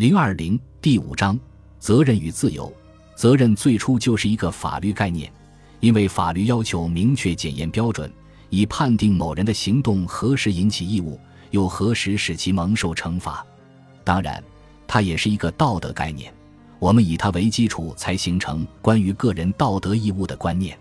零二零第五章责任与自由。责任最初就是一个法律概念，因为法律要求明确检验标准，以判定某人的行动何时引起义务，又何时使其蒙受惩罚。当然，它也是一个道德概念，我们以它为基础才形成关于个人道德义务的观念。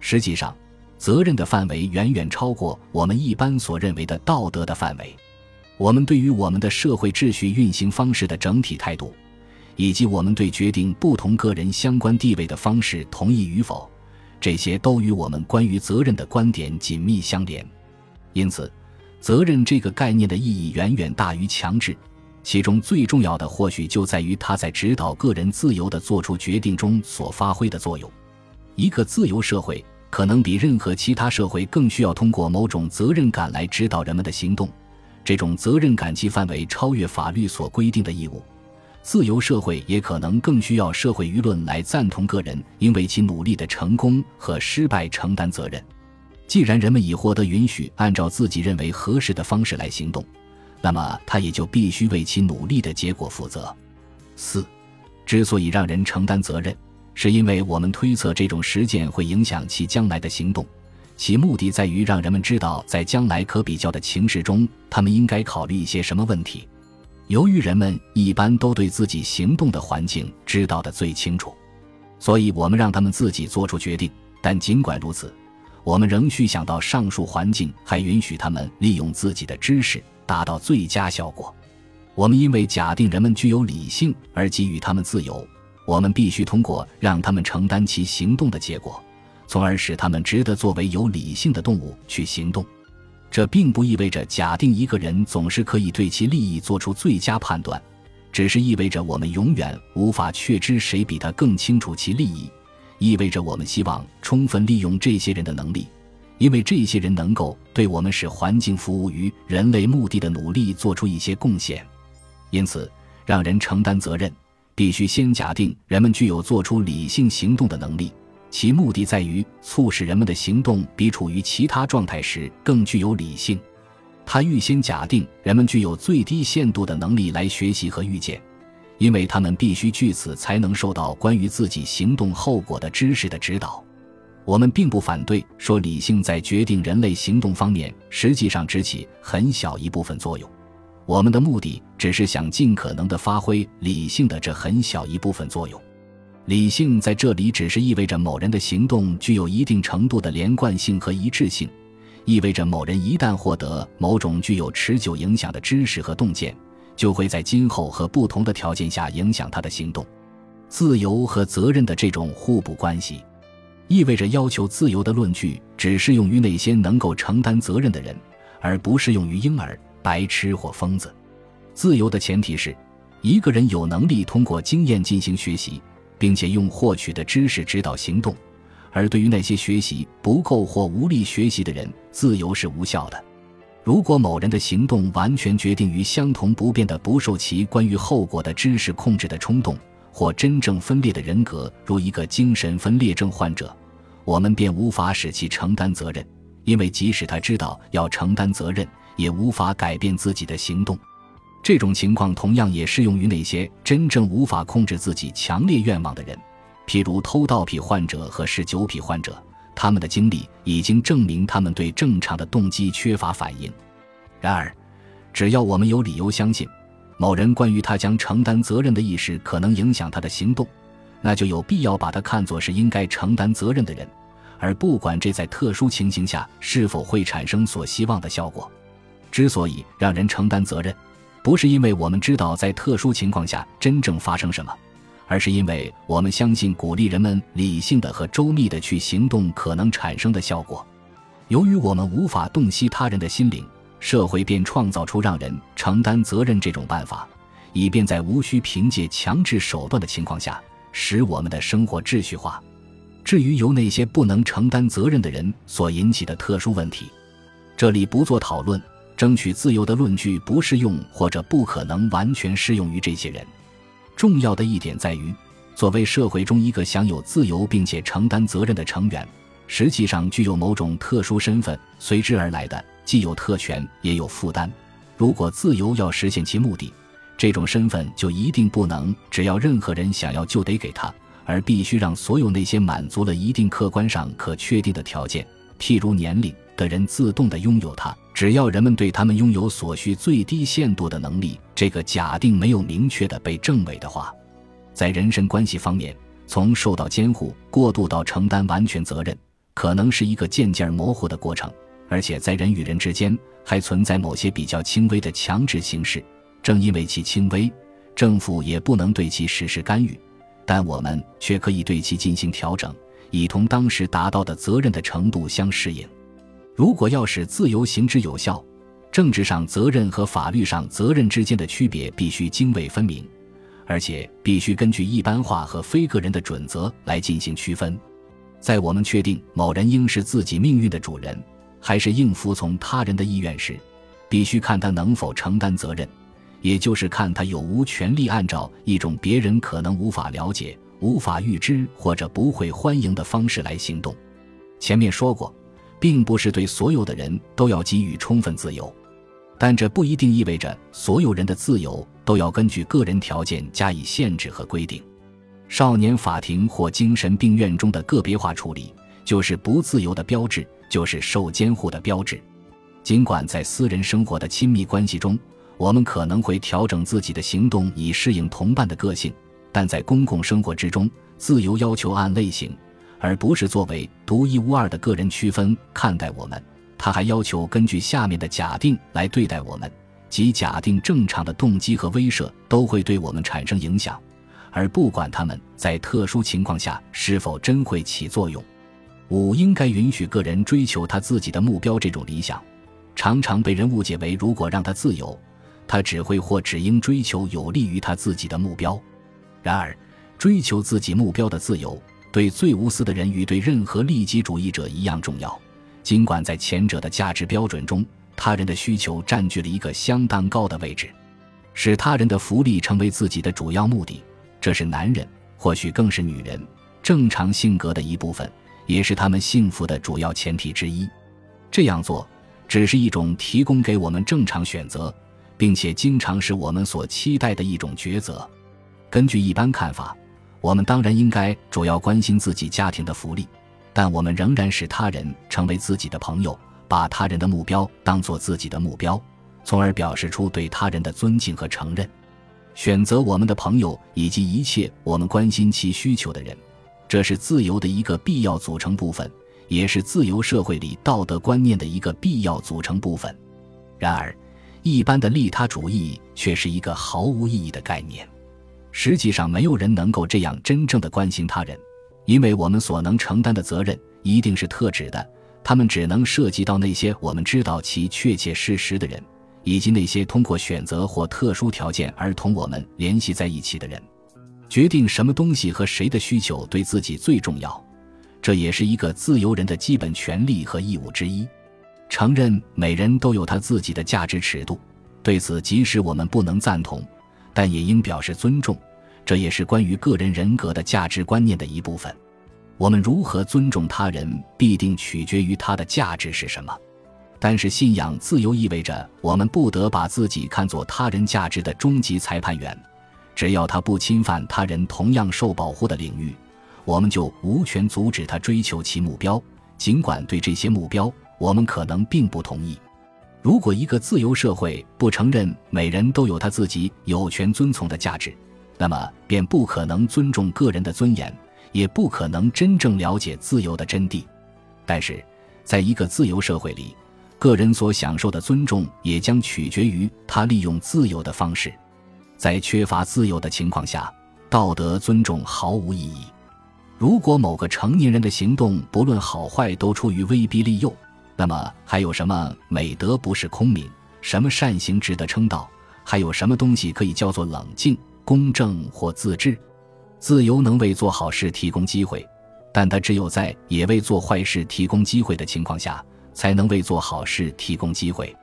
实际上，责任的范围远远超过我们一般所认为的道德的范围。我们对于我们的社会秩序运行方式的整体态度，以及我们对决定不同个人相关地位的方式同意与否，这些都与我们关于责任的观点紧密相连。因此，责任这个概念的意义远远大于强制。其中最重要的，或许就在于它在指导个人自由的做出决定中所发挥的作用。一个自由社会可能比任何其他社会更需要通过某种责任感来指导人们的行动。这种责任感其范围超越法律所规定的义务，自由社会也可能更需要社会舆论来赞同个人因为其努力的成功和失败承担责任。既然人们已获得允许按照自己认为合适的方式来行动，那么他也就必须为其努力的结果负责。四，之所以让人承担责任，是因为我们推测这种实践会影响其将来的行动。其目的在于让人们知道，在将来可比较的情势中，他们应该考虑一些什么问题。由于人们一般都对自己行动的环境知道的最清楚，所以我们让他们自己做出决定。但尽管如此，我们仍需想到上述环境还允许他们利用自己的知识达到最佳效果。我们因为假定人们具有理性而给予他们自由，我们必须通过让他们承担其行动的结果。从而使他们值得作为有理性的动物去行动，这并不意味着假定一个人总是可以对其利益做出最佳判断，只是意味着我们永远无法确知谁比他更清楚其利益。意味着我们希望充分利用这些人的能力，因为这些人能够对我们使环境服务于人类目的的努力做出一些贡献。因此，让人承担责任，必须先假定人们具有做出理性行动的能力。其目的在于促使人们的行动比处于其他状态时更具有理性。他预先假定人们具有最低限度的能力来学习和预见，因为他们必须据此才能受到关于自己行动后果的知识的指导。我们并不反对说理性在决定人类行动方面实际上只起很小一部分作用。我们的目的只是想尽可能地发挥理性的这很小一部分作用。理性在这里只是意味着某人的行动具有一定程度的连贯性和一致性，意味着某人一旦获得某种具有持久影响的知识和洞见，就会在今后和不同的条件下影响他的行动。自由和责任的这种互补关系，意味着要求自由的论据只适用于那些能够承担责任的人，而不适用于婴儿、白痴或疯子。自由的前提是，一个人有能力通过经验进行学习。并且用获取的知识指导行动，而对于那些学习不够或无力学习的人，自由是无效的。如果某人的行动完全决定于相同不变的、不受其关于后果的知识控制的冲动，或真正分裂的人格，如一个精神分裂症患者，我们便无法使其承担责任，因为即使他知道要承担责任，也无法改变自己的行动。这种情况同样也适用于那些真正无法控制自己强烈愿望的人，譬如偷盗癖患者和嗜酒癖患者。他们的经历已经证明他们对正常的动机缺乏反应。然而，只要我们有理由相信某人关于他将承担责任的意识可能影响他的行动，那就有必要把他看作是应该承担责任的人，而不管这在特殊情形下是否会产生所希望的效果。之所以让人承担责任，不是因为我们知道在特殊情况下真正发生什么，而是因为我们相信鼓励人们理性的和周密的去行动可能产生的效果。由于我们无法洞悉他人的心灵，社会便创造出让人承担责任这种办法，以便在无需凭借强制手段的情况下，使我们的生活秩序化。至于由那些不能承担责任的人所引起的特殊问题，这里不做讨论。争取自由的论据不适用或者不可能完全适用于这些人。重要的一点在于，作为社会中一个享有自由并且承担责任的成员，实际上具有某种特殊身份，随之而来的既有特权也有负担。如果自由要实现其目的，这种身份就一定不能只要任何人想要就得给他，而必须让所有那些满足了一定客观上可确定的条件，譬如年龄的人自动的拥有它。只要人们对他们拥有所需最低限度的能力，这个假定没有明确的被证伪的话，在人身关系方面，从受到监护过渡到承担完全责任，可能是一个渐渐模糊的过程。而且在人与人之间还存在某些比较轻微的强制形式，正因为其轻微，政府也不能对其实施干预，但我们却可以对其进行调整，以同当时达到的责任的程度相适应。如果要使自由行之有效，政治上责任和法律上责任之间的区别必须泾渭分明，而且必须根据一般化和非个人的准则来进行区分。在我们确定某人应是自己命运的主人。还是应服从他人的意愿时，必须看他能否承担责任，也就是看他有无权利按照一种别人可能无法了解、无法预知或者不会欢迎的方式来行动。前面说过，并不是对所有的人都要给予充分自由，但这不一定意味着所有人的自由都要根据个人条件加以限制和规定。少年法庭或精神病院中的个别化处理，就是不自由的标志。就是受监护的标志。尽管在私人生活的亲密关系中，我们可能会调整自己的行动以适应同伴的个性，但在公共生活之中，自由要求按类型，而不是作为独一无二的个人区分看待我们。他还要求根据下面的假定来对待我们，即假定正常的动机和威慑都会对我们产生影响，而不管他们在特殊情况下是否真会起作用。五应该允许个人追求他自己的目标。这种理想，常常被人误解为：如果让他自由，他只会或只应追求有利于他自己的目标。然而，追求自己目标的自由，对最无私的人与对任何利己主义者一样重要。尽管在前者的价值标准中，他人的需求占据了一个相当高的位置，使他人的福利成为自己的主要目的，这是男人，或许更是女人正常性格的一部分。也是他们幸福的主要前提之一。这样做只是一种提供给我们正常选择，并且经常是我们所期待的一种抉择。根据一般看法，我们当然应该主要关心自己家庭的福利，但我们仍然使他人成为自己的朋友，把他人的目标当作自己的目标，从而表示出对他人的尊敬和承认。选择我们的朋友以及一切我们关心其需求的人。这是自由的一个必要组成部分，也是自由社会里道德观念的一个必要组成部分。然而，一般的利他主义却是一个毫无意义的概念。实际上，没有人能够这样真正的关心他人，因为我们所能承担的责任一定是特指的，他们只能涉及到那些我们知道其确切事实的人，以及那些通过选择或特殊条件而同我们联系在一起的人。决定什么东西和谁的需求对自己最重要，这也是一个自由人的基本权利和义务之一。承认每人都有他自己的价值尺度，对此即使我们不能赞同，但也应表示尊重。这也是关于个人人格的价值观念的一部分。我们如何尊重他人，必定取决于他的价值是什么。但是，信仰自由意味着我们不得把自己看作他人价值的终极裁判员。只要他不侵犯他人同样受保护的领域，我们就无权阻止他追求其目标。尽管对这些目标，我们可能并不同意。如果一个自由社会不承认每人都有他自己有权遵从的价值，那么便不可能尊重个人的尊严，也不可能真正了解自由的真谛。但是，在一个自由社会里，个人所享受的尊重也将取决于他利用自由的方式。在缺乏自由的情况下，道德尊重毫无意义。如果某个成年人的行动不论好坏都出于威逼利诱，那么还有什么美德不是空名？什么善行值得称道？还有什么东西可以叫做冷静、公正或自制？自由能为做好事提供机会，但它只有在也为做坏事提供机会的情况下，才能为做好事提供机会。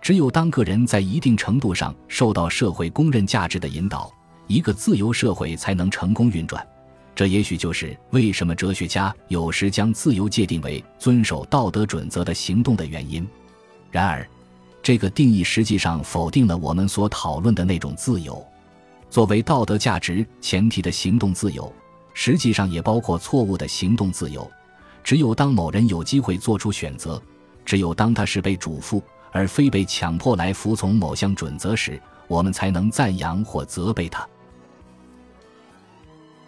只有当个人在一定程度上受到社会公认价值的引导，一个自由社会才能成功运转。这也许就是为什么哲学家有时将自由界定为遵守道德准则的行动的原因。然而，这个定义实际上否定了我们所讨论的那种自由。作为道德价值前提的行动自由，实际上也包括错误的行动自由。只有当某人有机会做出选择，只有当他是被嘱咐而非被强迫来服从某项准则时，我们才能赞扬或责备他。